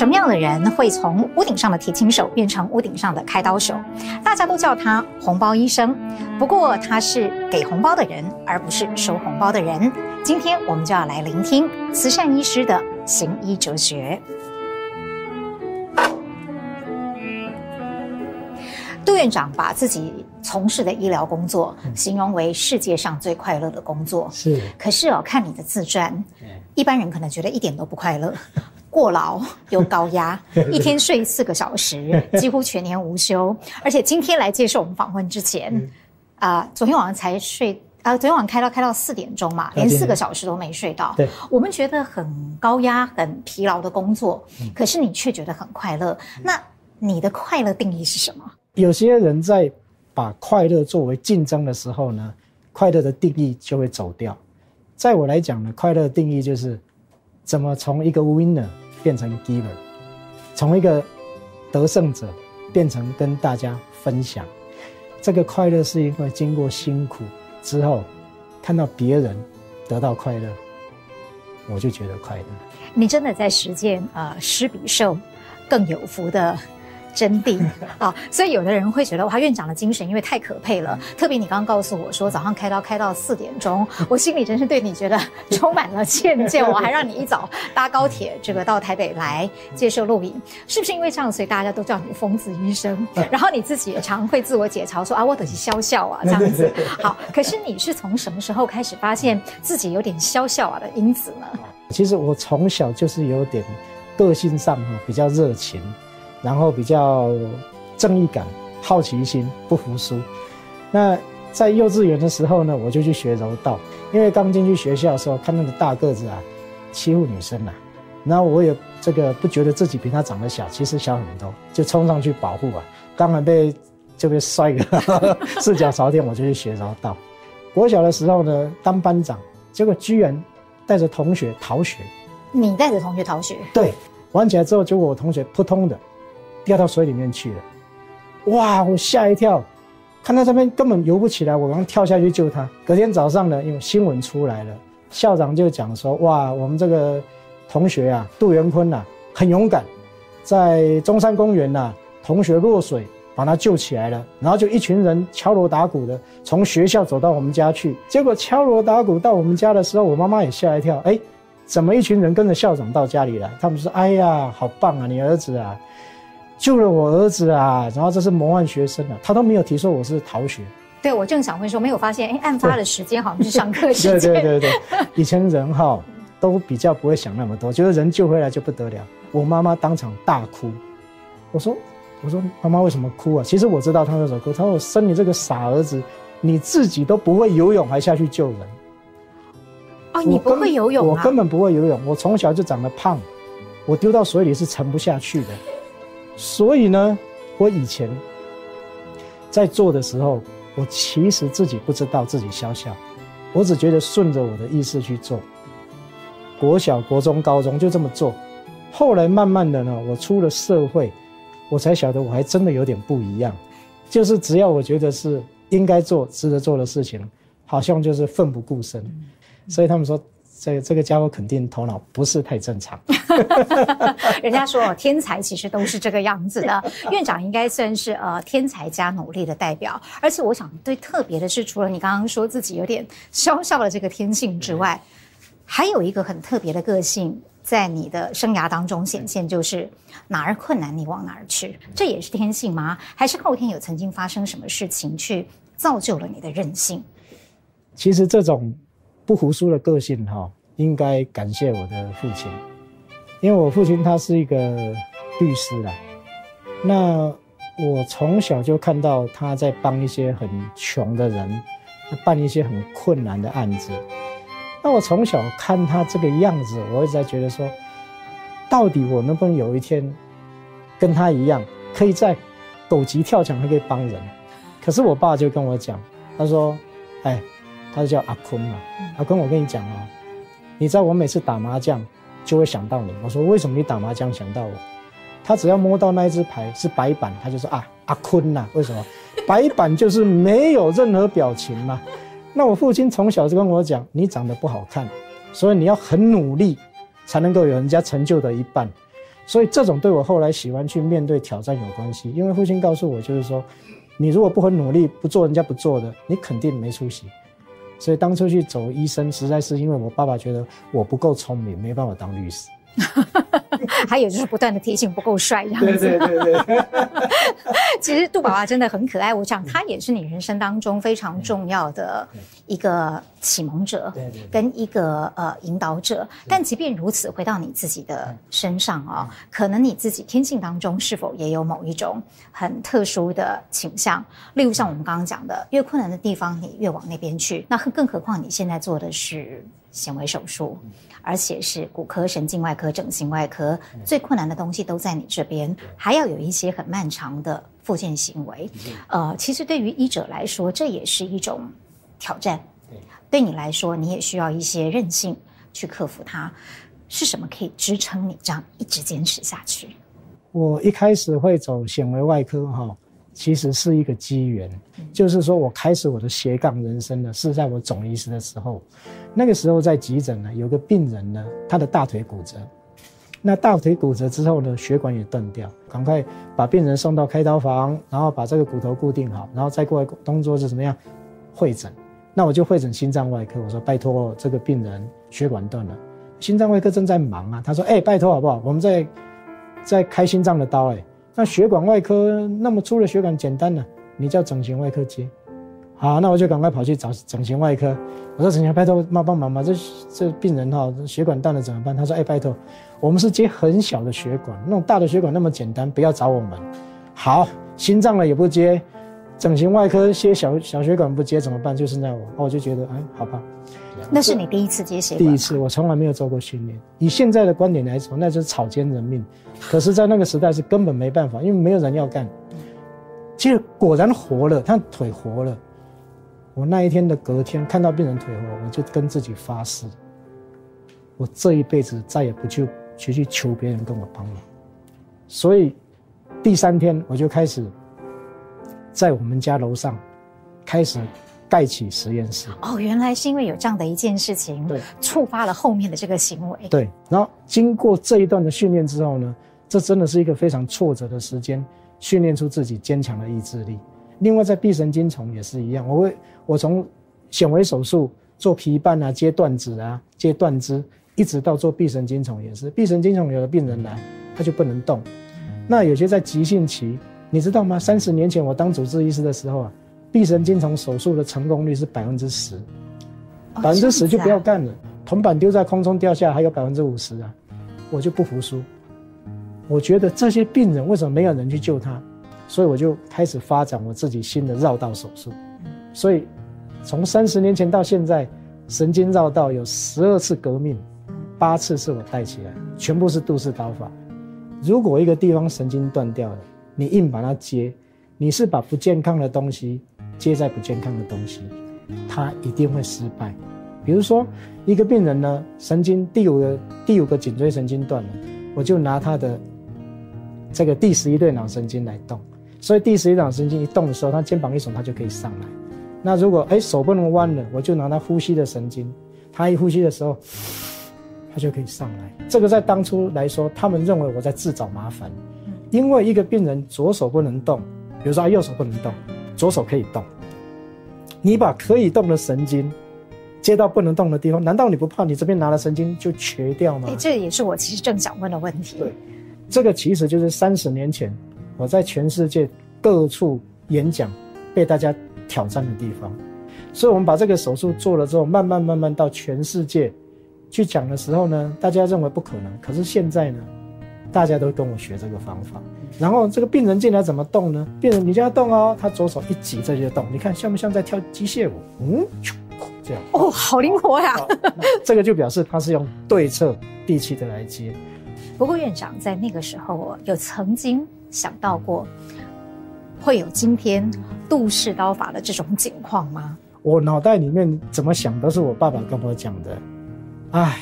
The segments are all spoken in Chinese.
什么样的人会从屋顶上的提琴手变成屋顶上的开刀手？大家都叫他红包医生，不过他是给红包的人，而不是收红包的人。今天我们就要来聆听慈善医师的行医哲学。杜院长把自己从事的医疗工作形容为世界上最快乐的工作。是，可是哦，看你的自传，一般人可能觉得一点都不快乐。过劳又高压，一天睡四个小时，几乎全年无休。而且今天来接受我们访问之前，啊、呃，昨天晚上才睡，啊、呃，昨天晚上开到开到四点钟嘛，连四个小时都没睡到。对，我们觉得很高压、很疲劳的工作，可是你却觉得很快乐。那你的快乐定义是什么？有些人在把快乐作为竞争的时候呢，快乐的定义就会走掉。在我来讲呢，快乐的定义就是怎么从一个 winner。变成 giver，从一个得胜者变成跟大家分享，这个快乐是因为经过辛苦之后，看到别人得到快乐，我就觉得快乐。你真的在实践呃，施比受更有福的。真谛啊！所以有的人会觉得哇，院长的精神因为太可佩了。特别你刚刚告诉我说早上开刀开到四点钟，我心里真是对你觉得充满了歉疚。我还让你一早搭高铁这个到台北来接受录影，是不是因为这样，所以大家都叫你疯子医生？然后你自己也常会自我解嘲说啊，我得是笑笑啊 这样子。好，可是你是从什么时候开始发现自己有点笑笑啊的因子呢？其实我从小就是有点个性上哈比较热情。然后比较正义感、好奇心、不服输。那在幼稚园的时候呢，我就去学柔道。因为刚进去学校的时候，看那个大个子啊，欺负女生啊，然后我也这个不觉得自己比他长得小，其实小很多，就冲上去保护啊。刚才被就被摔个四脚朝天，我就去学柔道。国小的时候呢，当班长，结果居然带着同学逃学。你带着同学逃学？对，玩起来之后，结果我同学扑通的。掉到水里面去了，哇！我吓一跳，看到这边根本游不起来，我刚跳下去救他。隔天早上呢，因为新闻出来了，校长就讲说：哇，我们这个同学啊，杜元坤呐，很勇敢，在中山公园呐，同学落水，把他救起来了。然后就一群人敲锣打鼓的从学校走到我们家去。结果敲锣打鼓到我们家的时候，我妈妈也吓一跳，哎，怎么一群人跟着校长到家里来？他们说：哎呀，好棒啊，你儿子啊！救了我儿子啊！然后这是模范学生啊，他都没有提说我是逃学。对，我正想问说，没有发现，哎，案发的时间好像是上课时间。对对对对，以前人哈都比较不会想那么多，觉得人救回来就不得了。我妈妈当场大哭，我说我说妈妈为什么哭啊？其实我知道她为什么哭，她说我生你这个傻儿子，你自己都不会游泳，还下去救人。哦，你不会游泳啊？我根本不会游泳，我从小就长得胖，我丢到水里是沉不下去的。所以呢，我以前在做的时候，我其实自己不知道自己笑笑，我只觉得顺着我的意思去做。国小、国中、高中就这么做，后来慢慢的呢，我出了社会，我才晓得我还真的有点不一样，就是只要我觉得是应该做、值得做的事情，好像就是奋不顾身。所以他们说。这这个家伙肯定头脑不是太正常。人家说天才其实都是这个样子的。院长应该算是呃天才加努力的代表。而且我想最特别的是，除了你刚刚说自己有点笑笑的这个天性之外，还有一个很特别的个性在你的生涯当中显现，就是哪儿困难你往哪儿去。这也是天性吗？还是后天有曾经发生什么事情去造就了你的韧性？其实这种。不服输的个性哈，应该感谢我的父亲，因为我父亲他是一个律师啦。那我从小就看到他在帮一些很穷的人办一些很困难的案子。那我从小看他这个样子，我一直在觉得说，到底我能不能有一天跟他一样，可以在狗急跳墙还可以帮人？可是我爸就跟我讲，他说：“哎。”他就叫阿坤嘛，阿坤，我跟你讲啊，你知道我每次打麻将就会想到你。我说为什么你打麻将想到我？他只要摸到那一只牌是白板，他就说啊，阿坤呐，为什么？白板就是没有任何表情嘛。那我父亲从小就跟我讲，你长得不好看，所以你要很努力才能够有人家成就的一半。所以这种对我后来喜欢去面对挑战有关系。因为父亲告诉我，就是说，你如果不很努力，不做人家不做的，你肯定没出息。所以当初去走医生，实在是因为我爸爸觉得我不够聪明，没办法当律师。还有就是不断的提醒不够帅这样子。对对对对。其实杜爸爸真的很可爱，我想他也是你人生当中非常重要的一个启蒙者，跟一个呃引导者。但即便如此，回到你自己的身上啊、哦，可能你自己天性当中是否也有某一种很特殊的倾向？例如像我们刚刚讲的，越困难的地方你越往那边去。那更何况你现在做的是显微手术。而且是骨科、神经外科、整形外科，最困难的东西都在你这边，还要有一些很漫长的复健行为。呃，其实对于医者来说，这也是一种挑战。对你来说，你也需要一些韧性去克服它。是什么可以支撑你这样一直坚持下去？我一开始会走显微外科，哈。其实是一个机缘，就是说我开始我的斜杠人生呢，是在我总医师的时候，那个时候在急诊呢，有个病人呢，他的大腿骨折，那大腿骨折之后呢，血管也断掉，赶快把病人送到开刀房，然后把这个骨头固定好，然后再过来动作是怎么样？会诊，那我就会诊心脏外科，我说拜托这个病人血管断了，心脏外科正在忙啊，他说哎、拜托好不好？我们在在开心脏的刀哎、那血管外科那么粗的血管简单了，你叫整形外科接，好，那我就赶快跑去找整形外科。我说整形，拜托帮帮忙嘛，这这病人哈血管断了怎么办？他说哎，拜托，我们是接很小的血管，那种大的血管那么简单，不要找我们。好，心脏了也不接，整形外科接小小血管不接怎么办？就是那我，我就觉得哎，好吧。那是你第一次接血管？第一次，我从来没有做过训练。以现在的观点来说，那就是草菅人命。可是，在那个时代是根本没办法，因为没有人要干。其实果然活了，他腿活了。我那一天的隔天看到病人腿后，我就跟自己发誓，我这一辈子再也不去去去求别人跟我帮忙。所以第三天我就开始在我们家楼上开始。盖起实验室哦，原来是因为有这样的一件事情，对，触发了后面的这个行为。对，然后经过这一段的训练之后呢，这真的是一个非常挫折的时间，训练出自己坚强的意志力。另外，在臂神经丛也是一样，我会我从显微手术做皮瓣啊、接断指啊、接断肢，一直到做臂神经丛也是。臂神经丛有的病人来，他就不能动，那有些在急性期，你知道吗？三十年前我当主治医师的时候啊。臂神经丛手术的成功率是百分之十，百分之十就不要干了。铜板丢在空中掉下还有百分之五十啊，我就不服输。我觉得这些病人为什么没有人去救他？所以我就开始发展我自己新的绕道手术。所以从三十年前到现在，神经绕道有十二次革命，八次是我带起来，全部是杜氏刀法。如果一个地方神经断掉了，你硬把它接，你是把不健康的东西。接在不健康的东西，它一定会失败。比如说，一个病人呢，神经第五个第五个颈椎神经断了，我就拿他的这个第十一对脑神经来动。所以第十一档神经一动的时候，他肩膀一耸，他就可以上来。那如果哎手不能弯了，我就拿他呼吸的神经，他一呼吸的时候，他就可以上来。这个在当初来说，他们认为我在自找麻烦，因为一个病人左手不能动，比如说他右手不能动。左手可以动，你把可以动的神经接到不能动的地方，难道你不怕你这边拿了神经就瘸掉吗？哎这也是我其实正想问的问题。对，这个其实就是三十年前我在全世界各处演讲被大家挑战的地方。所以，我们把这个手术做了之后，慢慢慢慢到全世界去讲的时候呢，大家认为不可能。可是现在呢，大家都跟我学这个方法。然后这个病人进来怎么动呢？病人你就要动哦，他左手一挤这就动。你看像不像在跳机械舞？嗯，这样哦，好灵活呀！这个就表示他是用对侧地气的来接。不过院长在那个时候有曾经想到过会有今天杜氏刀法的这种情况吗？我脑袋里面怎么想都是我爸爸跟我讲的。哎，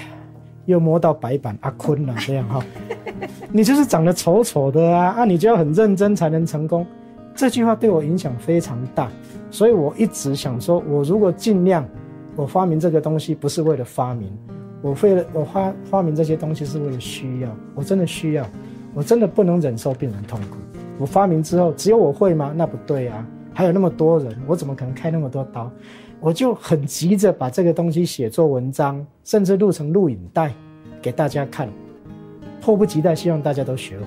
又摸到白板阿坤了，这样哈。你就是长得丑丑的啊啊！你就要很认真才能成功，这句话对我影响非常大，所以我一直想说，我如果尽量，我发明这个东西不是为了发明，我为了我发发明这些东西是为了需要，我真的需要，我真的不能忍受病人痛苦。我发明之后，只有我会吗？那不对啊，还有那么多人，我怎么可能开那么多刀？我就很急着把这个东西写作文章，甚至录成录影带给大家看，迫不及待希望大家都学会。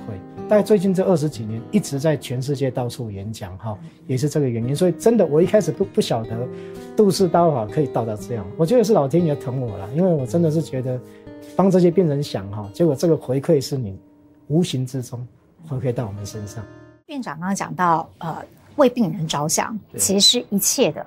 大概最近这二十几年一直在全世界到处演讲，哈，也是这个原因。所以真的，我一开始不不晓得杜氏刀法可以到达这样，我觉得是老天爷疼我了，因为我真的是觉得帮这些病人想哈，结果这个回馈是你无形之中回馈到我们身上。院长刚刚讲到，呃，为病人着想，其实是一切的。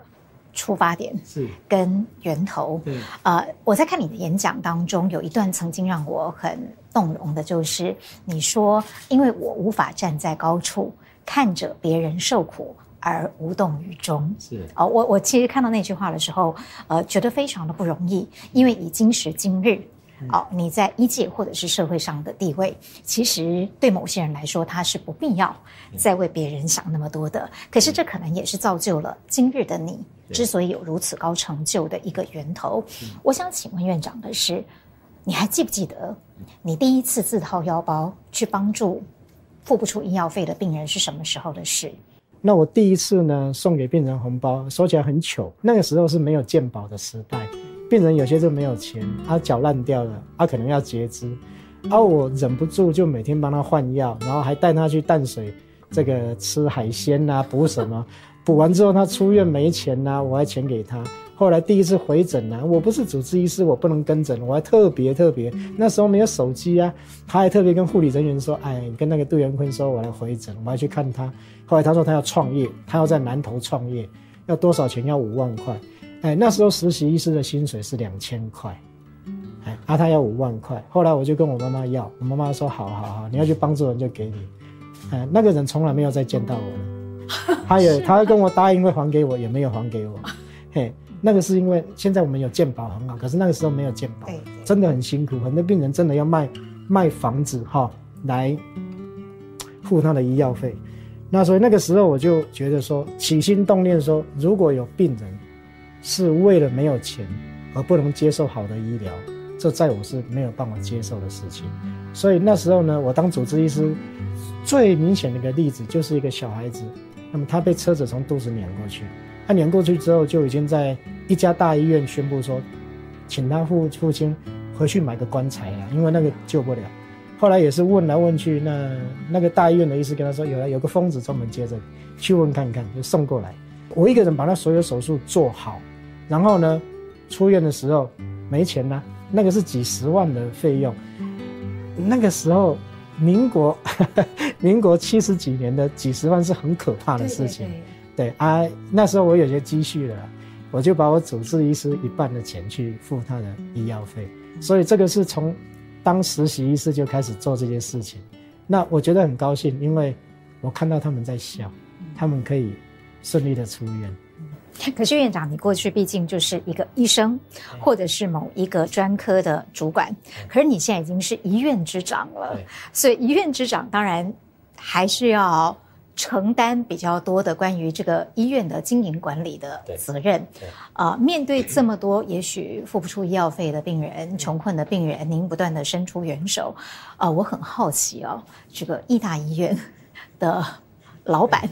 出发点是跟源头，对，呃，我在看你的演讲当中，有一段曾经让我很动容的，就是你说，因为我无法站在高处看着别人受苦而无动于衷，是哦，我我其实看到那句话的时候，呃，觉得非常的不容易，因为以今时今日。哦，你在医界或者是社会上的地位，其实对某些人来说，他是不必要再为别人想那么多的。可是这可能也是造就了今日的你之所以有如此高成就的一个源头。我想请问院长的是，你还记不记得你第一次自掏腰包去帮助付不出医药费的病人是什么时候的事？那我第一次呢，送给病人红包，说起来很糗，那个时候是没有健保的时代。病人有些就没有钱，他脚烂掉了，他可能要截肢，而我忍不住就每天帮他换药，然后还带他去淡水，这个吃海鲜啊，补什么？补完之后他出院没钱呐，我还钱给他。后来第一次回诊呢，我不是主治医师，我不能跟诊，我还特别特别，那时候没有手机啊，他还特别跟护理人员说，哎，跟那个杜元坤说，我来回诊，我还去看他。后来他说他要创业，他要在南投创业，要多少钱？要五万块。哎，那时候实习医师的薪水是两千块，哎，啊，他要五万块。后来我就跟我妈妈要，我妈妈说：“好好好，你要去帮助人就给你。”哎，那个人从来没有再见到我了，他也 他跟我答应会还给我，也没有还给我。嘿，那个是因为现在我们有健保很好，可是那个时候没有健保，真的很辛苦，很多病人真的要卖卖房子哈来付他的医药费。那所以那个时候我就觉得说，起心动念说，如果有病人。是为了没有钱而不能接受好的医疗，这在我是没有办法接受的事情。所以那时候呢，我当主治医师，最明显的一个例子就是一个小孩子，那么他被车子从肚子碾过去，他碾过去之后就已经在一家大医院宣布说，请他父父亲回去买个棺材了，因为那个救不了。后来也是问来问去，那那个大医院的医师跟他说，有了有个疯子专门接着去问看看，就送过来，我一个人把他所有手术做好。然后呢，出院的时候没钱呐，那个是几十万的费用。那个时候，民国 民国七十几年的几十万是很可怕的事情。对，对，对，对啊，那时候我有些积蓄了，我就把我主治医师一半的钱去付他的医药费。所以这个是从当实习医师就开始做这些事情。那我觉得很高兴，因为我看到他们在笑，他们可以顺利的出院。可是院长，你过去毕竟就是一个医生，或者是某一个专科的主管，可是你现在已经是一院之长了，所以医院之长当然还是要承担比较多的关于这个医院的经营管理的责任。啊、呃，面对这么多也许付不出医药费的病人、穷困的病人，您不断的伸出援手。啊、呃，我很好奇哦，这个义大医院的老板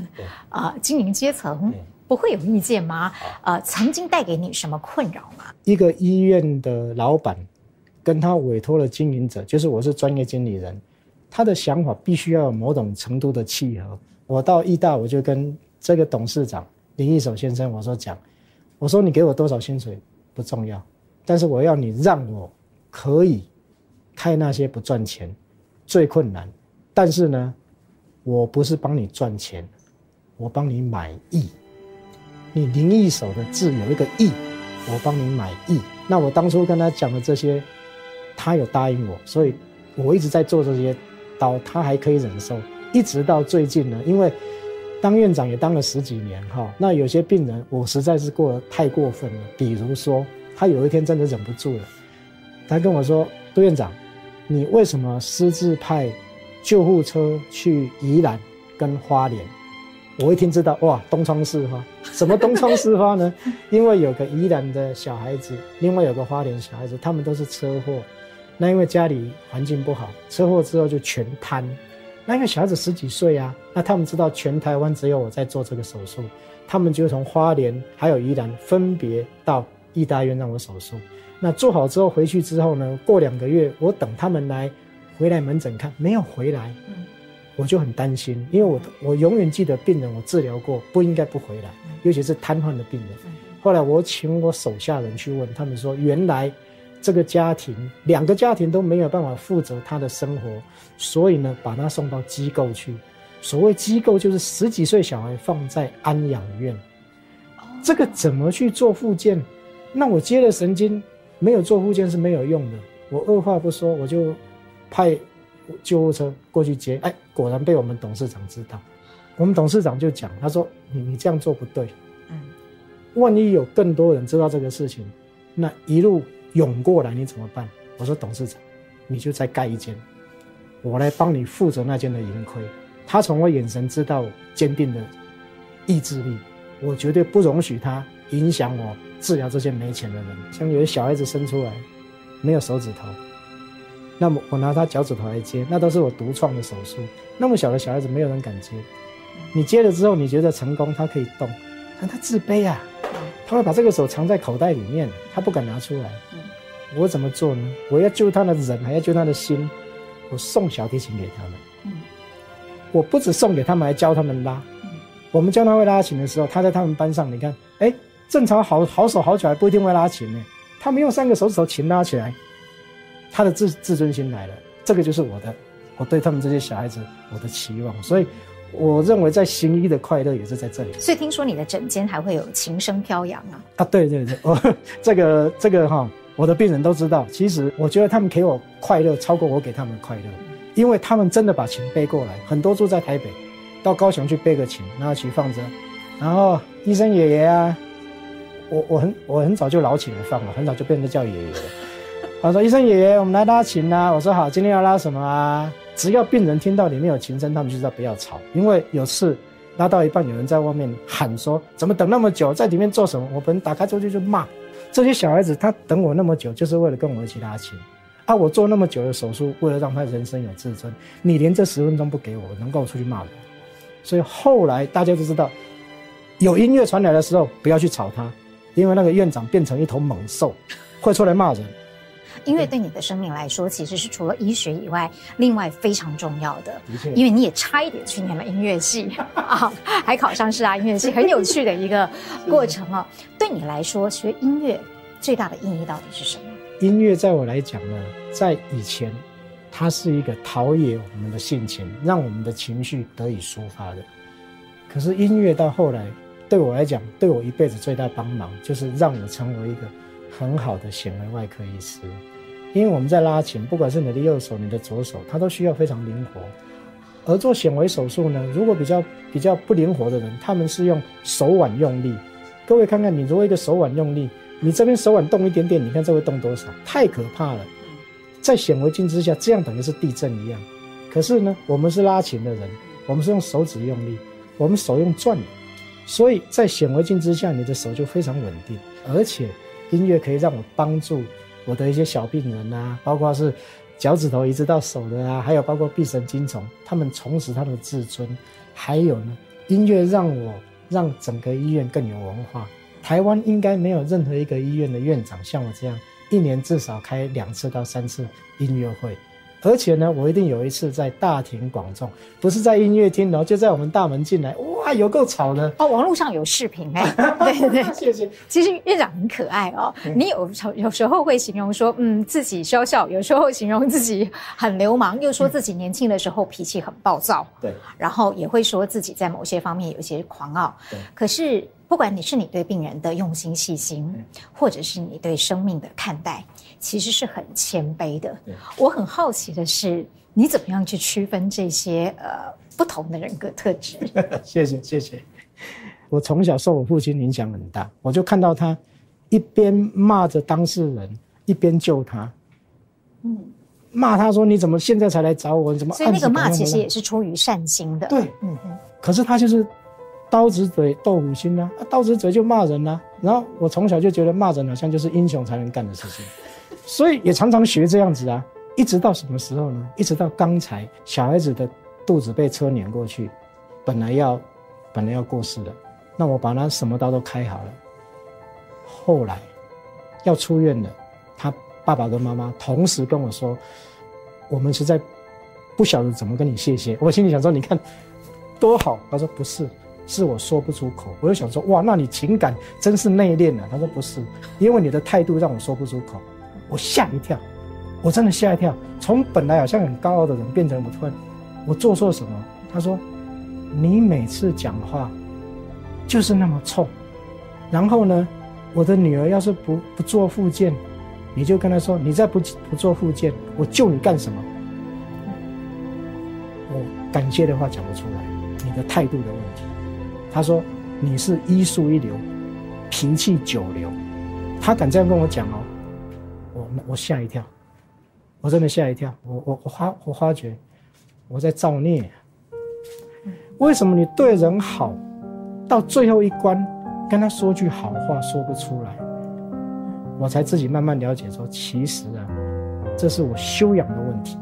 啊、呃，经营阶层。不会有意见吗？呃，曾经带给你什么困扰吗？一个医院的老板，跟他委托的经营者，就是我是专业经理人，他的想法必须要有某种程度的契合。我到义大，我就跟这个董事长林义守先生我说讲，我说你给我多少薪水不重要，但是我要你让我可以开那些不赚钱、最困难，但是呢，我不是帮你赚钱，我帮你买义。你林一手的字有一个义，我帮你买义。那我当初跟他讲的这些，他有答应我，所以我一直在做这些刀，他还可以忍受。一直到最近呢，因为当院长也当了十几年哈，那有些病人我实在是过得太过分了。比如说，他有一天真的忍不住了，他跟我说：“杜院长，你为什么私自派救护车去宜兰跟花莲？”我一听知道哇，东窗事发，什么东窗事发呢？因为有个宜兰的小孩子，另外有个花莲小孩子，他们都是车祸。那因为家里环境不好，车祸之后就全瘫，那因为小孩子十几岁啊，那他们知道全台湾只有我在做这个手术，他们就从花莲还有宜兰分别到义大医院让我手术。那做好之后回去之后呢，过两个月我等他们来回来门诊看，没有回来，我就很担心，因为我我永远记得病人我治疗过，不应该不回来，尤其是瘫痪的病人。后来我请我手下人去问，他们说原来。这个家庭，两个家庭都没有办法负责他的生活，所以呢，把他送到机构去。所谓机构，就是十几岁小孩放在安养院。这个怎么去做复健？那我接了神经，没有做复健是没有用的。我二话不说，我就派救护车过去接。哎，果然被我们董事长知道。我们董事长就讲，他说：“你你这样做不对。嗯，万一有更多人知道这个事情，那一路。”涌过来你怎么办？我说董事长，你就再盖一间，我来帮你负责那间的盈亏。他从我眼神知道坚定的意志力，我绝对不容许他影响我治疗这些没钱的人。像有些小孩子生出来没有手指头，那么我拿他脚趾头来接，那都是我独创的手术。那么小的小孩子没有人敢接，你接了之后你觉得成功，他可以动，但他自卑啊，他会把这个手藏在口袋里面，他不敢拿出来。我怎么做呢？我要救他的人，还要救他的心。我送小提琴给他们。嗯，我不止送给他们，还教他们拉。嗯，我们教他会拉琴的时候，他在他们班上，你看，哎，正常好好手好脚还不一定会拉琴呢。他们用三个手指头琴拉起来，他的自自尊心来了。这个就是我的，我对他们这些小孩子我的期望。所以，我认为在行医的快乐也是在这里。所以听说你的诊间还会有琴声飘扬啊？啊，对对对，我，这个这个哈。我的病人都知道，其实我觉得他们给我快乐超过我给他们的快乐，因为他们真的把琴背过来，很多住在台北，到高雄去背个琴，然后去放着，然后医生爷爷啊，我我很我很早就老起来放了，很早就变成叫爷爷了。他说医生爷爷，我们来拉琴啊，我说好，今天要拉什么啊？只要病人听到里面有琴声，他们就知道不要吵，因为有次拉到一半，有人在外面喊说，怎么等那么久，在里面做什么？我本打开出去就骂。这些小孩子，他等我那么久，就是为了跟我一起拉琴，啊！我做那么久的手术，为了让他人生有自尊，你连这十分钟不给我，能够出去骂人。所以后来大家就知道，有音乐传来的时候，不要去吵他，因为那个院长变成一头猛兽，会出来骂人。音乐对你的生命来说，其实是除了医学以外，另外非常重要的。的因为你也差一点去念了音乐系 啊，还考上师大音乐系，很有趣的一个过程 啊。对你来说，学音乐最大的意义到底是什么？音乐在我来讲呢，在以前，它是一个陶冶我们的性情，让我们的情绪得以抒发的。可是音乐到后来，对我来讲，对我一辈子最大帮忙，就是让我成为一个很好的显微外科医师。因为我们在拉琴，不管是你的右手、你的左手，它都需要非常灵活。而做显微手术呢，如果比较比较不灵活的人，他们是用手腕用力。各位看看，你如果一个手腕用力，你这边手腕动一点点，你看这会动多少？太可怕了。在显微镜之下，这样等于是地震一样。可是呢，我们是拉琴的人，我们是用手指用力，我们手用转，所以在显微镜之下，你的手就非常稳定。而且音乐可以让我帮助。我的一些小病人啊，包括是脚趾头一直到手的啊，还有包括臂神经虫，他们重拾他们的自尊。还有呢，音乐让我让整个医院更有文化。台湾应该没有任何一个医院的院长像我这样，一年至少开两次到三次音乐会。而且呢，我一定有一次在大庭广众，不是在音乐厅，然后就在我们大门进来，哇，有够吵的哦！网络上有视频哎，对对对，谢谢。其实院长很可爱哦，你有有时候会形容说，嗯，自己笑笑，有时候形容自己很流氓，又说自己年轻的时候脾气很暴躁，对，然后也会说自己在某些方面有一些狂傲，对。可是不管你是你对病人的用心细心，或者是你对生命的看待。其实是很谦卑的。我很好奇的是，你怎么样去区分这些呃不同的人格特质？谢谢谢谢。我从小受我父亲影响很大，我就看到他一边骂着当事人，一边救他。嗯，骂他说：“你怎么现在才来找我？你怎么？”所以那个骂其实也是出于善心的。对，嗯嗯。可是他就是刀子嘴豆腐心啊，刀子嘴就骂人啊。然后我从小就觉得骂人好像就是英雄才能干的事情。所以也常常学这样子啊，一直到什么时候呢？一直到刚才小孩子的肚子被车碾过去，本来要本来要过世的，那我把他什么刀都开好了。后来要出院了，他爸爸跟妈妈同时跟我说：“我们实在不晓得怎么跟你谢谢。”我心里想说：“你看多好。”他说：“不是，是我说不出口。”我就想说：“哇，那你情感真是内敛啊。”他说：“不是，因为你的态度让我说不出口。”我吓一跳，我真的吓一跳，从本来好像很高傲的人变成我突然，我做错什么？他说：“你每次讲话就是那么冲，然后呢？”我的女儿要是不不做复健，你就跟她说：“你再不不做复健，我救你干什么？”我感谢的话讲不出来，你的态度的问题。他说：“你是医术一流，脾气九流。”他敢这样跟我讲哦，我吓一跳，我真的吓一跳。我我我发我发觉我在造孽。为什么你对人好，到最后一关？跟他说句好话说不出来，我才自己慢慢了解说，其实啊，这是我修养的问题。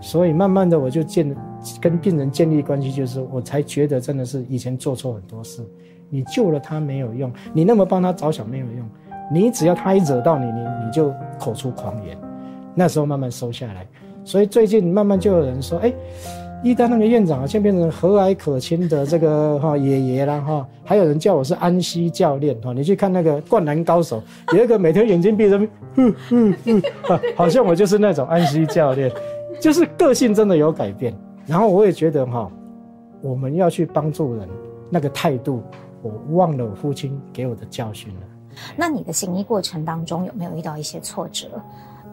所以慢慢的我就建跟病人建立关系，就是我才觉得真的是以前做错很多事，你救了他没有用，你那么帮他着想没有用，你只要他一惹到你，你你就口出狂言，那时候慢慢收下来。所以最近慢慢就有人说，哎。医大那个院长啊，像变成和蔼可亲的这个哈爷爷了哈，还有人叫我是安西教练哈。你去看那个灌篮高手，有一个每天眼睛闭着，哼哼哼，好像我就是那种安西教练，就是个性真的有改变。然后我也觉得哈，我们要去帮助人，那个态度，我忘了我父亲给我的教训了。那你的行医过程当中有没有遇到一些挫折？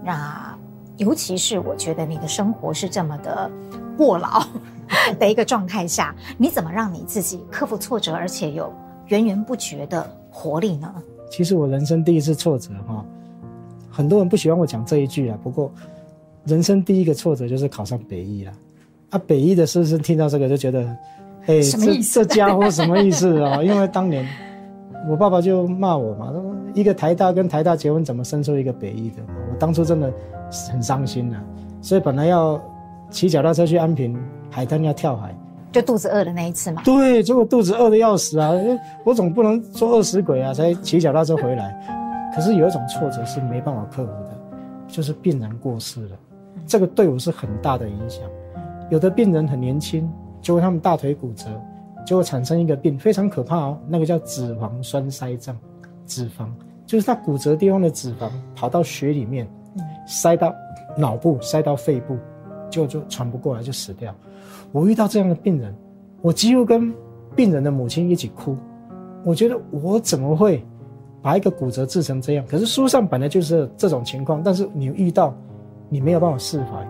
那尤其是我觉得你的生活是这么的。过劳 的一个状态下，你怎么让你自己克服挫折，而且有源源不绝的活力呢？其实我人生第一次挫折哈，很多人不喜欢我讲这一句啊。不过，人生第一个挫折就是考上北医了。啊，北医的师生听到这个就觉得，哎，这这家伙什么意思啊？因为当年我爸爸就骂我嘛，说一个台大跟台大结婚，怎么生出一个北医的？我当初真的很伤心啊。所以本来要。骑脚踏车去安平海滩要跳海，就肚子饿的那一次嘛。对，结果肚子饿的要死啊！我总不能做饿死鬼啊，才骑脚踏车回来。可是有一种挫折是没办法克服的，就是病人过世了，这个对我是很大的影响。有的病人很年轻，结果他们大腿骨折，就会产生一个病非常可怕哦，那个叫脂肪栓塞症。脂肪就是它骨折地方的脂肪跑到血里面，塞到脑部，塞到肺部。就就喘不过来就死掉。我遇到这样的病人，我几乎跟病人的母亲一起哭。我觉得我怎么会把一个骨折治成这样？可是书上本来就是这种情况，但是你遇到，你没有办法释怀，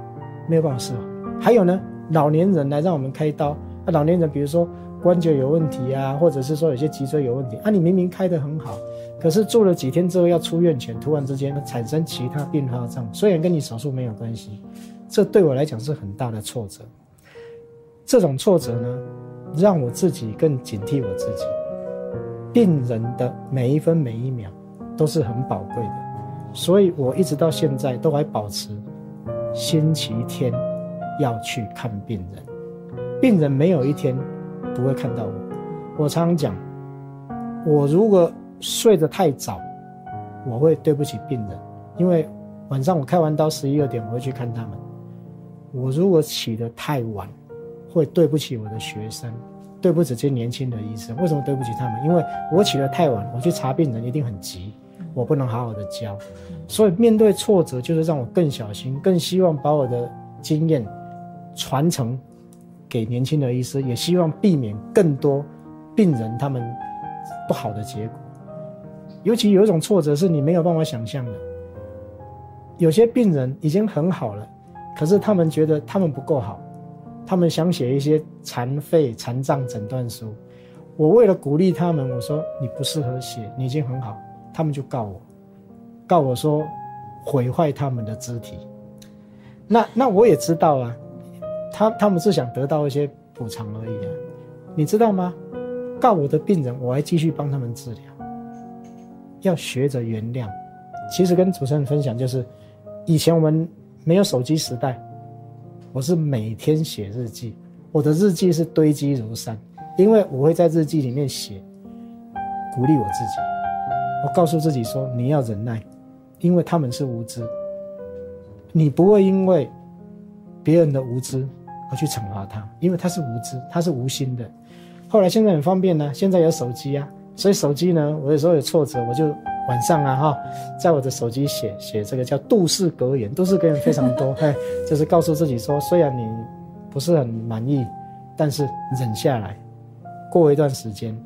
没有办法释怀。还有呢，老年人来让我们开刀，那老年人比如说关节有问题啊，或者是说有些脊椎有问题啊，你明明开得很好，可是住了几天之后要出院前，突然之间产生其他并发症，虽然跟你手术没有关系。这对我来讲是很大的挫折，这种挫折呢，让我自己更警惕我自己。病人的每一分每一秒都是很宝贵的，所以我一直到现在都还保持星期天要去看病人。病人没有一天不会看到我。我常常讲，我如果睡得太早，我会对不起病人，因为晚上我开完刀十一二点，我会去看他们。我如果起得太晚，会对不起我的学生，对不起这些年轻的医生。为什么对不起他们？因为我起得太晚，我去查病人一定很急，我不能好好的教。所以面对挫折，就是让我更小心，更希望把我的经验传承给年轻的医师，也希望避免更多病人他们不好的结果。尤其有一种挫折是你没有办法想象的，有些病人已经很好了。可是他们觉得他们不够好，他们想写一些残废残障诊断书。我为了鼓励他们，我说你不适合写，你已经很好。他们就告我，告我说毁坏他们的肢体。那那我也知道啊，他他们是想得到一些补偿而已啊。你知道吗？告我的病人，我还继续帮他们治疗。要学着原谅。其实跟主持人分享就是，以前我们。没有手机时代，我是每天写日记，我的日记是堆积如山，因为我会在日记里面写，鼓励我自己，我告诉自己说，你要忍耐，因为他们是无知，你不会因为别人的无知而去惩罚他，因为他是无知，他是无心的。后来现在很方便呢，现在有手机啊，所以手机呢，我有时候有挫折，我就晚上啊哈，在我的手机写写这个叫杜氏格言，杜氏格言非常多，嘿，就是告诉自己说，虽然你不是很满意，但是忍下来，过一段时间，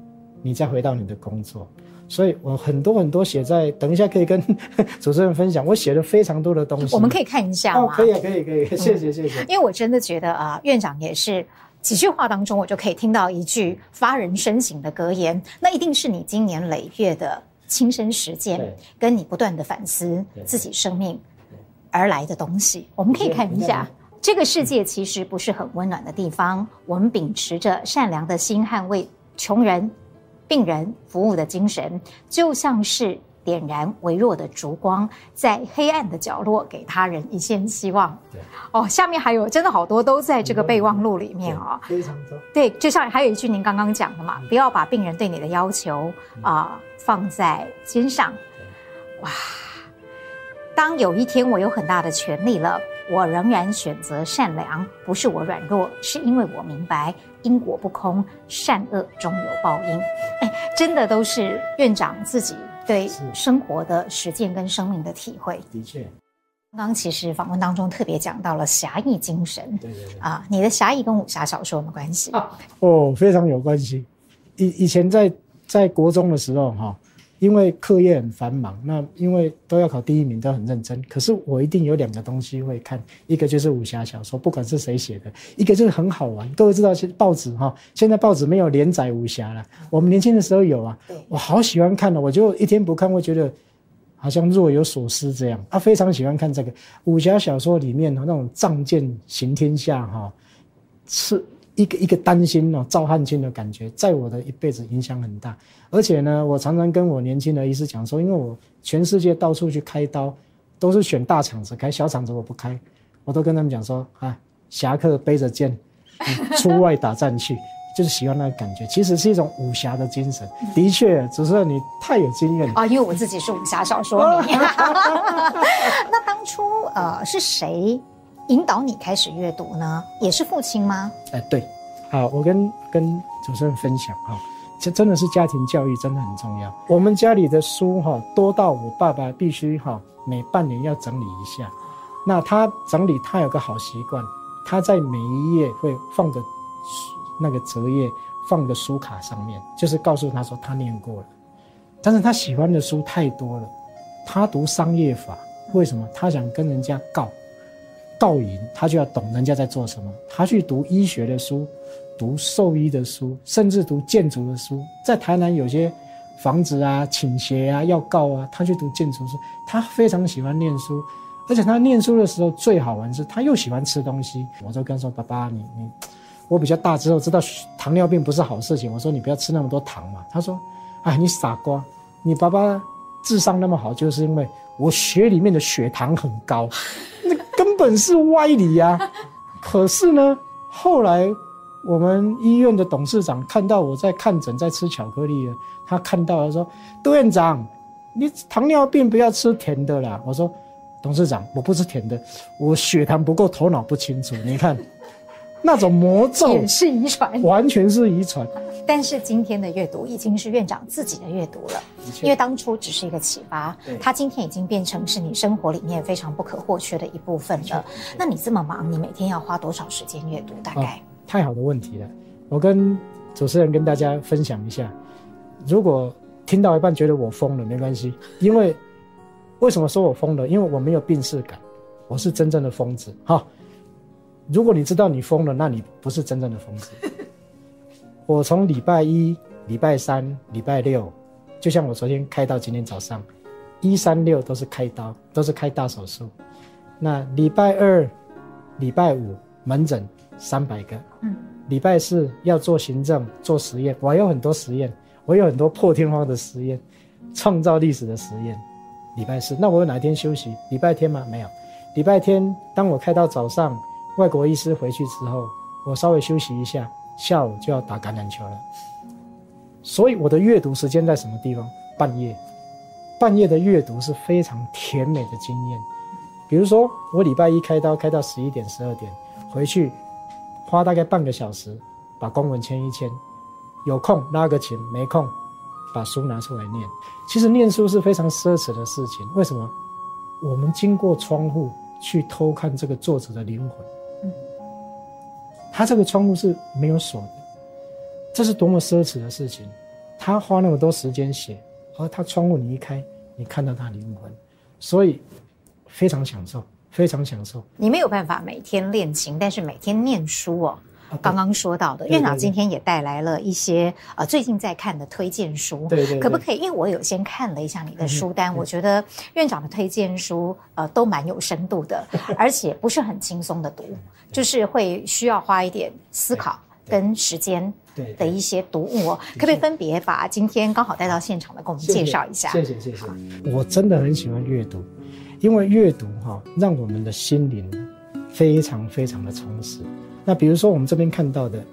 你再回到你的工作。所以我很多很多写在，等一下可以跟 主持人分享，我写了非常多的东西，我们可以看一下吗？哦，可以可以可以，谢谢谢谢。因为我真的觉得啊，院长也是。几句话当中，我就可以听到一句发人深省的格言，那一定是你经年累月的亲身实践，跟你不断的反思自己生命而来的东西。我们可以看一下，这个世界其实不是很温暖的地方。我们秉持着善良的心，捍卫穷人、病人服务的精神，就像是。点燃微弱的烛光，在黑暗的角落给他人一线希望。对，哦，下面还有真的好多都在这个备忘录里面哦，非常多。对，就像还有一句您刚刚讲的嘛，不要把病人对你的要求啊、呃、放在肩上。哇，当有一天我有很大的权利了，我仍然选择善良，不是我软弱，是因为我明白因果不空，善恶终有报应。哎，真的都是院长自己。对生活的实践跟生命的体会，的确。刚刚其实访问当中特别讲到了侠义精神，对对对。啊，你的侠义跟武侠小说有没有关系？啊，哦，非常有关系。以以前在在国中的时候，哈。因为课业很繁忙，那因为都要考第一名，都很认真。可是我一定有两个东西会看，一个就是武侠小说，不管是谁写的；一个就是很好玩。各位知道，现报纸哈，现在报纸没有连载武侠了，我们年轻的时候有啊。我好喜欢看的，我就一天不看会觉得好像若有所思这样。他非常喜欢看这个武侠小说里面的那种仗剑行天下哈，是。一个一个担心哦，赵汉卿的感觉，在我的一辈子影响很大。而且呢，我常常跟我年轻的医师讲说，因为我全世界到处去开刀，都是选大厂子开，小厂子我不开。我都跟他们讲说啊，侠客背着剑，出外打仗去，就是喜欢那个感觉。其实是一种武侠的精神。的确，只是你太有经验了啊，因为我自己是武侠小说迷。那当初呃，是谁？引导你开始阅读呢，也是父亲吗？哎，对，好，我跟跟主持人分享哈，这真的是家庭教育真的很重要。我们家里的书哈多到我爸爸必须哈每半年要整理一下。那他整理，他有个好习惯，他在每一页会放个那个折页，放个书卡上面，就是告诉他说他念过了。但是他喜欢的书太多了，他读商业法，为什么？他想跟人家告。告赢他就要懂人家在做什么，他去读医学的书，读兽医的书，甚至读建筑的书。在台南有些房子啊倾斜啊要告啊，他去读建筑书。他非常喜欢念书，而且他念书的时候最好玩是他又喜欢吃东西。我就跟他说：“爸爸，你你，我比较大之后知道糖尿病不是好事情。我说你不要吃那么多糖嘛。”他说：“哎，你傻瓜，你爸爸智商那么好，就是因为我血里面的血糖很高。”那根本是歪理呀、啊！可是呢，后来我们医院的董事长看到我在看诊，在吃巧克力了，他看到了说：“杜院长，你糖尿病不要吃甜的啦。”我说：“董事长，我不吃甜的，我血糖不够，头脑不清楚。你看。”那种魔咒也是遗传，完全是遗传。但是今天的阅读已经是院长自己的阅读了，因为当初只是一个启发，他今天已经变成是你生活里面非常不可或缺的一部分了。那你这么忙，你每天要花多少时间阅读？大概？哦，太好的问题了，我跟主持人跟大家分享一下。如果听到一半觉得我疯了，没关系，因为为什么说我疯了？因为我没有病逝感，我是真正的疯子。哈。如果你知道你疯了，那你不是真正的疯子。我从礼拜一、礼拜三、礼拜六，就像我昨天开到，今天早上，一三六都是开刀，都是开大手术。那礼拜二、礼拜五门诊三百个，嗯，礼拜四要做行政、做实验，我还有很多实验，我有很多破天荒的实验，创造历史的实验。礼拜四，那我有哪一天休息？礼拜天吗？没有。礼拜天，当我开到早上。外国医师回去之后，我稍微休息一下，下午就要打橄榄球了。所以我的阅读时间在什么地方？半夜，半夜的阅读是非常甜美的经验。比如说，我礼拜一开刀开到十一点、十二点，回去花大概半个小时把公文签一签，有空拉个琴，没空把书拿出来念。其实念书是非常奢侈的事情。为什么？我们经过窗户去偷看这个作者的灵魂。他这个窗户是没有锁的。这是多么奢侈的事情！他花那么多时间写，而他窗户你一开，你看到他灵魂，所以非常享受，非常享受。你没有办法每天练琴，但是每天念书哦。啊、刚刚说到的，院长今天也带来了一些呃最近在看的推荐书，对对，对，可不可以？因为我有先看了一下你的书单，嗯、我觉得院长的推荐书呃都蛮有深度的，而且不是很轻松的读，就是会需要花一点思考跟时间。对的一些读物哦，可不可以分别把今天刚好带到现场的，给我们介绍一下？谢谢谢谢。我真的很喜欢阅读，因为阅读哈，让我们的心灵非常非常的充实。那比如说我们这边看到的，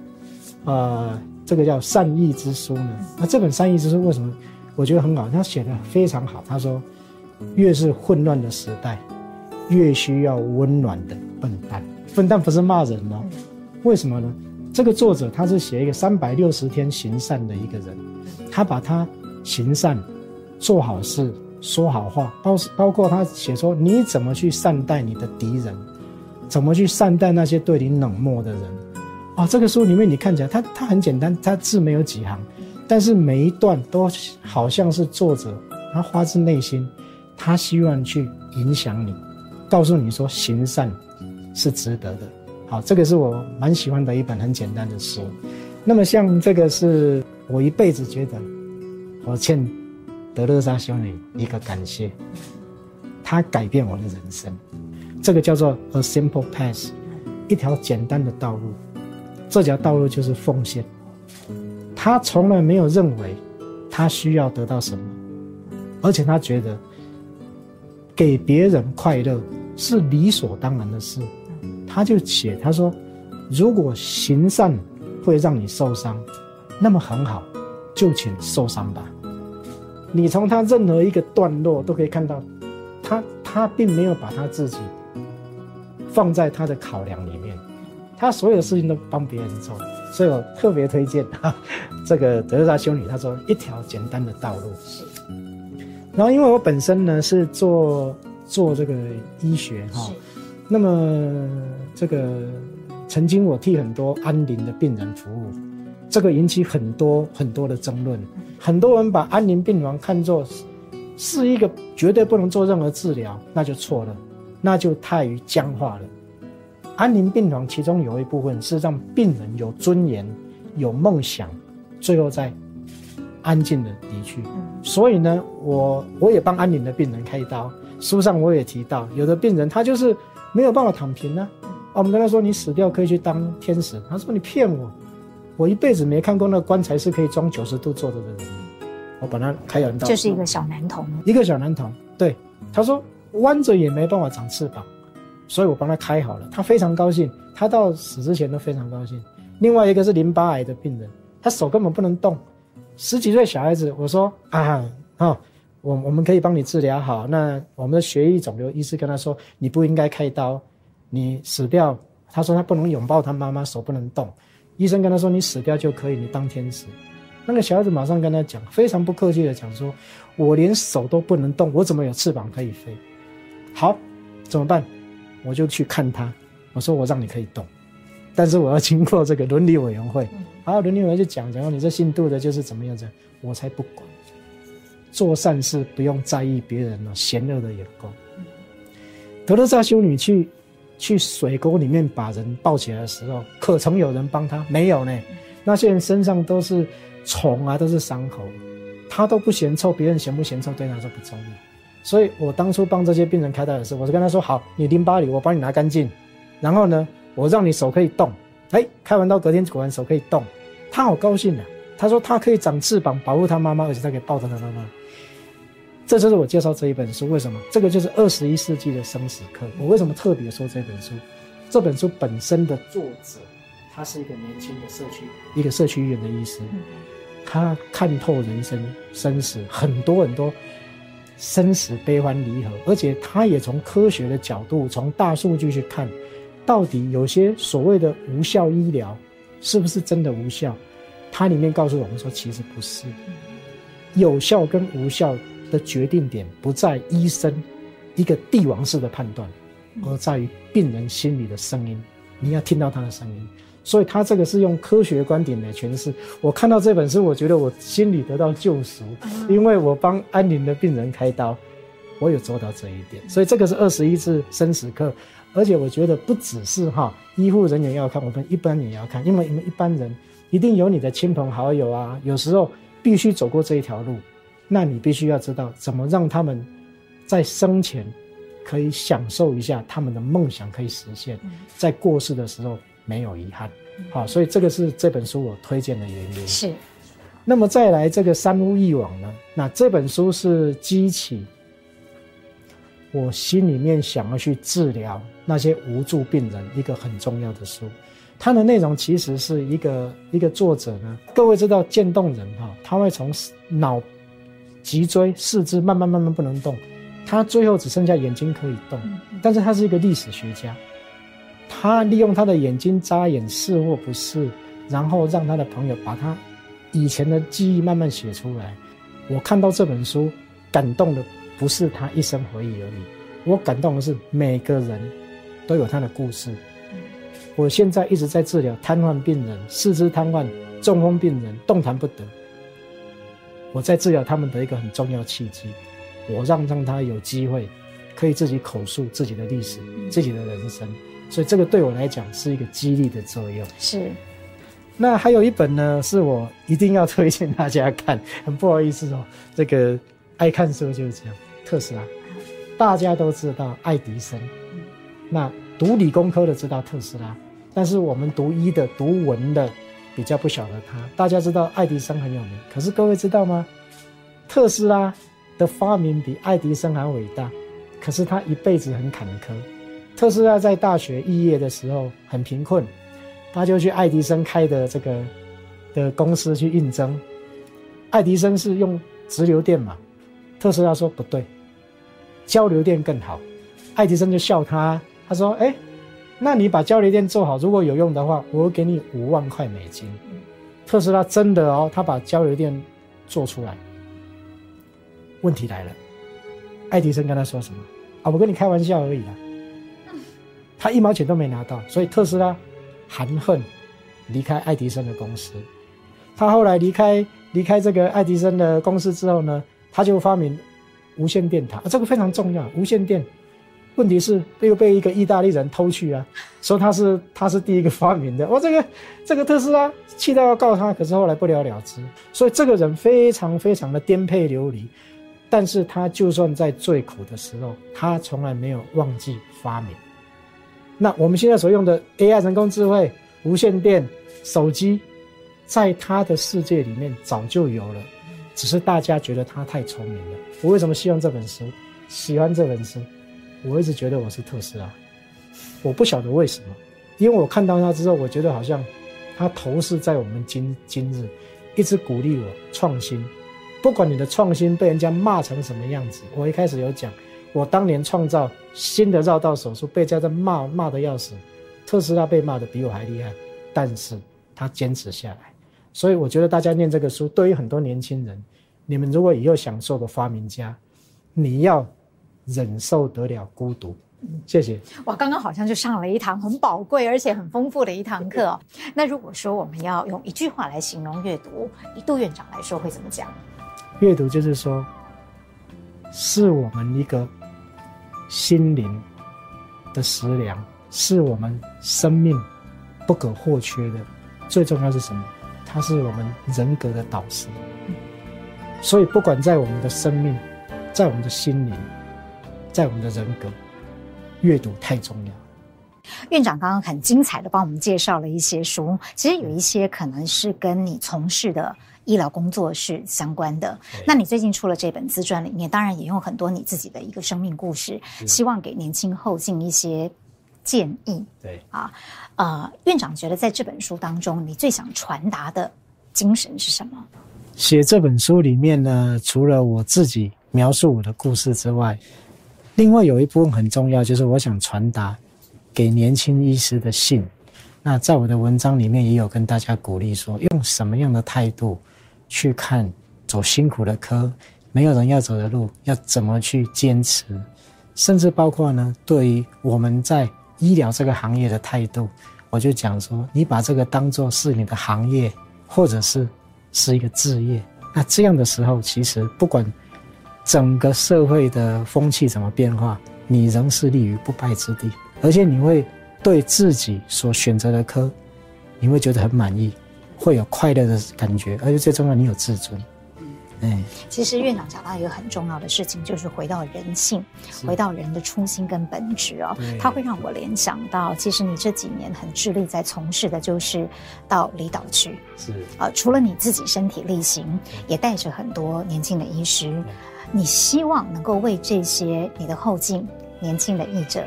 呃，这个叫善意之书呢。那这本善意之书为什么我觉得很好？他写的非常好。他说，越是混乱的时代，越需要温暖的笨蛋。笨蛋不是骂人哦，为什么呢？这个作者他是写一个三百六十天行善的一个人，他把他行善、做好事、说好话，包包括他写说你怎么去善待你的敌人，怎么去善待那些对你冷漠的人，啊、哦，这个书里面你看起来它它很简单，它字没有几行，但是每一段都好像是作者他发自内心，他希望去影响你，告诉你说行善是值得的。好，这个是我蛮喜欢的一本很简单的书。那么像这个是我一辈子觉得我欠德勒莎修女一个感谢，她改变我的人生。这个叫做 A Simple Path，一条简单的道路。这条道路就是奉献。他从来没有认为他需要得到什么，而且他觉得给别人快乐是理所当然的事。他就写，他说：“如果行善会让你受伤，那么很好，就请受伤吧。”你从他任何一个段落都可以看到，他他并没有把他自己放在他的考量里面，他所有的事情都帮别人做，所以我特别推荐哈 这个德瑞莎修女。她说一条简单的道路。然后因为我本身呢是做做这个医学哈。那么，这个曾经我替很多安宁的病人服务，这个引起很多很多的争论。很多人把安宁病房看作是是一个绝对不能做任何治疗，那就错了，那就太于僵化了。安宁病房其中有一部分是让病人有尊严、有梦想，最后再安静的离去。所以呢，我我也帮安宁的病人开刀。书上我也提到，有的病人他就是。没有办法躺平呢、啊，啊，我们跟他说，你死掉可以去当天使，他说你骗我，我一辈子没看过那个棺材是可以装九十度坐着的人，我把他开完刀，就是一个小男童，一个小男童，对，他说弯着也没办法长翅膀，所以我帮他开好了，他非常高兴，他到死之前都非常高兴。另外一个是淋巴癌的病人，他手根本不能动，十几岁小孩子，我说啊，啊、哦。我我们可以帮你治疗好。那我们的血液肿瘤医师跟他说，你不应该开刀，你死掉。他说他不能拥抱他妈妈，手不能动。医生跟他说，你死掉就可以，你当天使。那个小孩子马上跟他讲，非常不客气的讲说，我连手都不能动，我怎么有翅膀可以飞？好，怎么办？我就去看他。我说我让你可以动，但是我要经过这个伦理委员会。然后伦理委员会就讲讲，你这姓杜的就是怎么样子，我才不管。做善事不用在意别人的嫌恶的眼光。德勒莎修女去去水沟里面把人抱起来的时候，可曾有人帮她？没有呢。那些人身上都是虫啊，都是伤口，她都不嫌臭，别人嫌不嫌臭对她说不重要。所以我当初帮这些病人开刀的时候，我就跟他说：好，你淋巴瘤我帮你拿干净，然后呢，我让你手可以动。哎，开完刀隔天果然手可以动，他好高兴啊。他说他可以长翅膀保护他妈妈，而且他可以抱着他妈妈。这就是我介绍这一本书，为什么？这个就是二十一世纪的生死课。我为什么特别说这本书？这本书本身的作者，他是一个年轻的社区一个社区医院的医师，他看透人生生死很多很多生死悲欢离合，而且他也从科学的角度，从大数据去看，到底有些所谓的无效医疗是不是真的无效？他里面告诉我们说，其实不是，有效跟无效的决定点不在医生一个帝王式的判断，而在于病人心里的声音，你要听到他的声音。所以他这个是用科学观点来诠释。我看到这本书，我觉得我心里得到救赎，因为我帮安宁的病人开刀，我有做到这一点。所以这个是二十一次生死课，而且我觉得不只是哈医护人员要看，我们一般人也要看，因为你们一般人一定有你的亲朋好友啊，有时候必须走过这一条路，那你必须要知道怎么让他们在生前可以享受一下他们的梦想可以实现，在过世的时候。没有遗憾，好，所以这个是这本书我推荐的原因。是，那么再来这个三屋一网呢？那这本书是激起我心里面想要去治疗那些无助病人一个很重要的书。它的内容其实是一个一个作者呢，各位知道渐冻人哈，他会从脑、脊椎、四肢慢慢慢慢不能动，他最后只剩下眼睛可以动，但是他是一个历史学家。他利用他的眼睛眨眼是或不是，然后让他的朋友把他以前的记忆慢慢写出来。我看到这本书，感动的不是他一生回忆而已，我感动的是每个人都有他的故事。我现在一直在治疗瘫痪病人、四肢瘫痪、中风病人，动弹不得。我在治疗他们的一个很重要契机，我让让他有机会可以自己口述自己的历史、自己的人生。所以这个对我来讲是一个激励的作用。是，那还有一本呢，是我一定要推荐大家看。很 不好意思哦，这个爱看书就是这样。特斯拉，大家都知道爱迪生，那读理工科的知道特斯拉，但是我们读医的、读文的比较不晓得他。大家知道爱迪生很有名，可是各位知道吗？特斯拉的发明比爱迪生还伟大，可是他一辈子很坎坷。特斯拉在大学毕业的时候很贫困，他就去爱迪生开的这个的公司去应征。爱迪生是用直流电嘛，特斯拉说不对，交流电更好。爱迪生就笑他，他说：“哎，那你把交流电做好，如果有用的话，我给你五万块美金。”特斯拉真的哦，他把交流电做出来。问题来了，爱迪生跟他说什么？啊，我跟你开玩笑而已啦。他一毛钱都没拿到，所以特斯拉含恨离开爱迪生的公司。他后来离开离开这个爱迪生的公司之后呢，他就发明无线电塔，这个非常重要。无线电，问题是又被一个意大利人偷去啊，说他是他是第一个发明的。我这个这个特斯拉气到要告他，可是后来不了了之。所以这个人非常非常的颠沛流离，但是他就算在最苦的时候，他从来没有忘记发明。那我们现在所用的 AI 人工智慧、无线电、手机，在他的世界里面早就有了，只是大家觉得他太聪明了。我为什么希望这本书？喜欢这本书？我一直觉得我是特斯拉，我不晓得为什么，因为我看到他之后，我觉得好像他投射在我们今今日，一直鼓励我创新，不管你的创新被人家骂成什么样子。我一开始有讲。我当年创造新的绕道手术，被家人骂骂的要死，特斯拉被骂的比我还厉害，但是他坚持下来，所以我觉得大家念这个书，对于很多年轻人，你们如果以后想做个发明家，你要忍受得了孤独。谢谢。哇，刚刚好像就上了一堂很宝贵而且很丰富的一堂课哦。那如果说我们要用一句话来形容阅读，以杜院长来说会怎么讲？阅读就是说，是我们一个。心灵的食粮是我们生命不可或缺的，最重要是什么？它是我们人格的导师。所以，不管在我们的生命，在我们的心灵，在我们的人格，阅读太重要。院长刚刚很精彩的帮我们介绍了一些书，其实有一些可能是跟你从事的。医疗工作是相关的。那你最近出了这本自传里面，当然也用很多你自己的一个生命故事，希望给年轻后进一些建议。对啊，呃，院长觉得在这本书当中，你最想传达的精神是什么？写这本书里面呢，除了我自己描述我的故事之外，另外有一部分很重要，就是我想传达给年轻医师的信。那在我的文章里面也有跟大家鼓励说，用什么样的态度去看走辛苦的科，没有人要走的路，要怎么去坚持，甚至包括呢，对于我们在医疗这个行业的态度，我就讲说，你把这个当做是你的行业，或者是是一个志业，那这样的时候，其实不管整个社会的风气怎么变化，你仍是立于不败之地，而且你会。对自己所选择的科，你会觉得很满意，会有快乐的感觉，而且最重要，你有自尊。嗯，其实院长讲到一个很重要的事情，就是回到人性，回到人的初心跟本质哦。它会让我联想到，其实你这几年很致力在从事的，就是到离岛去。是啊、呃，除了你自己身体力行，也带着很多年轻的医师，你希望能够为这些你的后进年轻的医者，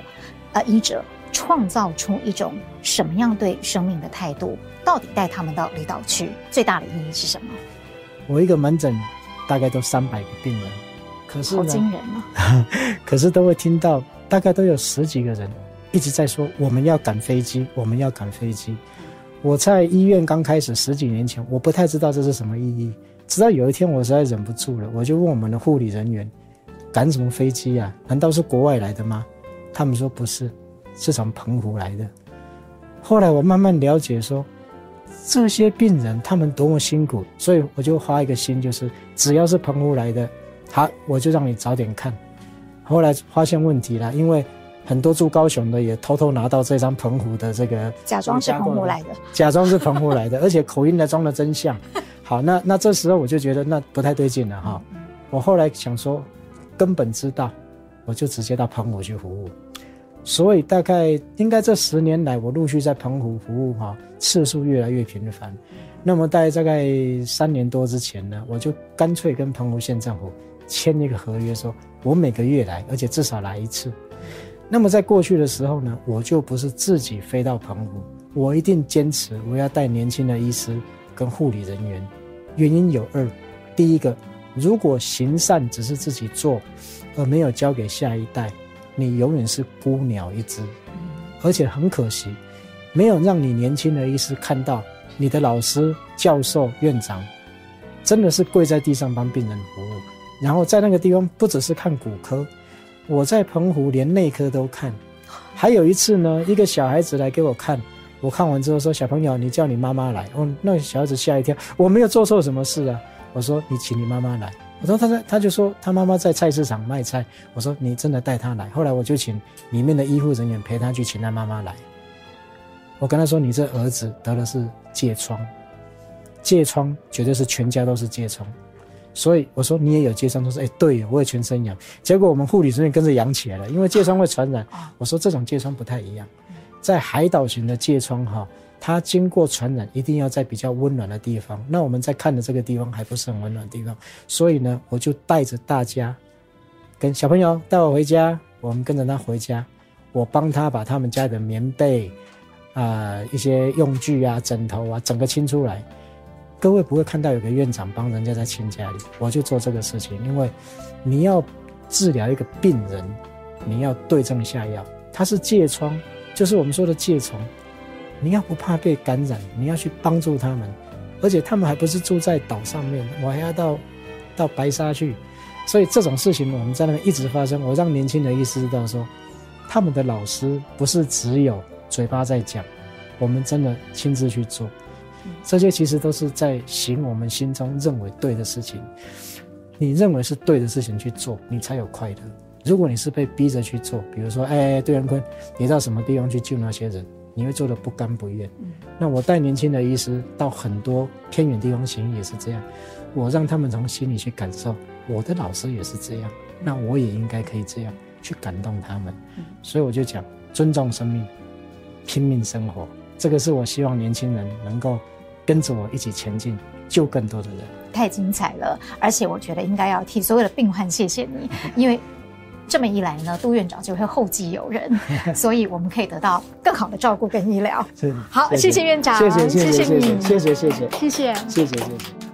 呃，医者。创造出一种什么样对生命的态度？到底带他们到离岛去最大的意义是什么？我一个门诊大概都三百个病人，可是好惊人啊！可是都会听到大概都有十几个人一直在说我们要赶飞机，我们要赶飞机。我在医院刚开始十几年前，我不太知道这是什么意义。直到有一天我实在忍不住了，我就问我们的护理人员：赶什么飞机啊？难道是国外来的吗？他们说不是。是从澎湖来的。后来我慢慢了解说，这些病人他们多么辛苦，所以我就花一个心，就是只要是澎湖来的，好，我就让你早点看。后来发现问题了，因为很多住高雄的也偷偷拿到这张澎湖的这个，假装是澎湖来的，假装是澎湖来的，而且口音来装得真像。好，那那这时候我就觉得那不太对劲了哈。我后来想说，根本知道，我就直接到澎湖去服务。所以大概应该这十年来，我陆续在澎湖服务哈，次数越来越频繁。那么在大概三年多之前呢，我就干脆跟澎湖县政府签一个合约，说我每个月来，而且至少来一次。那么在过去的时候呢，我就不是自己飞到澎湖，我一定坚持我要带年轻的医师跟护理人员。原因有二：第一个，如果行善只是自己做，而没有交给下一代。你永远是孤鸟一只，而且很可惜，没有让你年轻的医师看到你的老师、教授、院长，真的是跪在地上帮病人服务。然后在那个地方，不只是看骨科，我在澎湖连内科都看。还有一次呢，一个小孩子来给我看，我看完之后说：“小朋友，你叫你妈妈来。”哦，那个小孩子吓一跳，我没有做错什么事啊。我说：“你请你妈妈来。”我说他在，他就说他妈妈在菜市场卖菜。我说你真的带他来。后来我就请里面的医护人员陪他去请他妈妈来。我跟他说，你这儿子得的是疥疮，疥疮绝对是全家都是疥疮。所以我说你也有疥疮，他说哎对，我也全身痒。结果我们护理人员跟着痒起来了，因为疥疮会传染。我说这种疥疮不太一样，在海岛型的疥疮哈。它经过传染，一定要在比较温暖的地方。那我们在看的这个地方还不是很温暖的地方，所以呢，我就带着大家，跟小朋友带我回家，我们跟着他回家，我帮他把他们家的棉被，啊、一些用具啊、枕头啊，整个清出来。各位不会看到有个院长帮人家在清家里，我就做这个事情，因为你要治疗一个病人，你要对症下药。他是疥疮，就是我们说的疥虫。你要不怕被感染，你要去帮助他们，而且他们还不是住在岛上面，我还要到到白沙去，所以这种事情我们在那边一直发生。我让年轻人意识到说，他们的老师不是只有嘴巴在讲，我们真的亲自去做，这些其实都是在行我们心中认为对的事情。你认为是对的事情去做，你才有快乐。如果你是被逼着去做，比如说，哎，杜元坤，你到什么地方去救那些人？你会做的不甘不愿。那我带年轻的医师到很多偏远地方行医也是这样，我让他们从心里去感受，我的老师也是这样，那我也应该可以这样去感动他们。所以我就讲，尊重生命，拼命生活，这个是我希望年轻人能够跟着我一起前进，救更多的人。太精彩了，而且我觉得应该要替所有的病患谢谢你，因为。这么一来呢，杜院长就会后继有人，所以我们可以得到更好的照顾跟医疗。好，谢谢，谢谢院长，谢谢谢谢，谢谢你，谢谢谢谢，谢谢谢谢。谢谢谢谢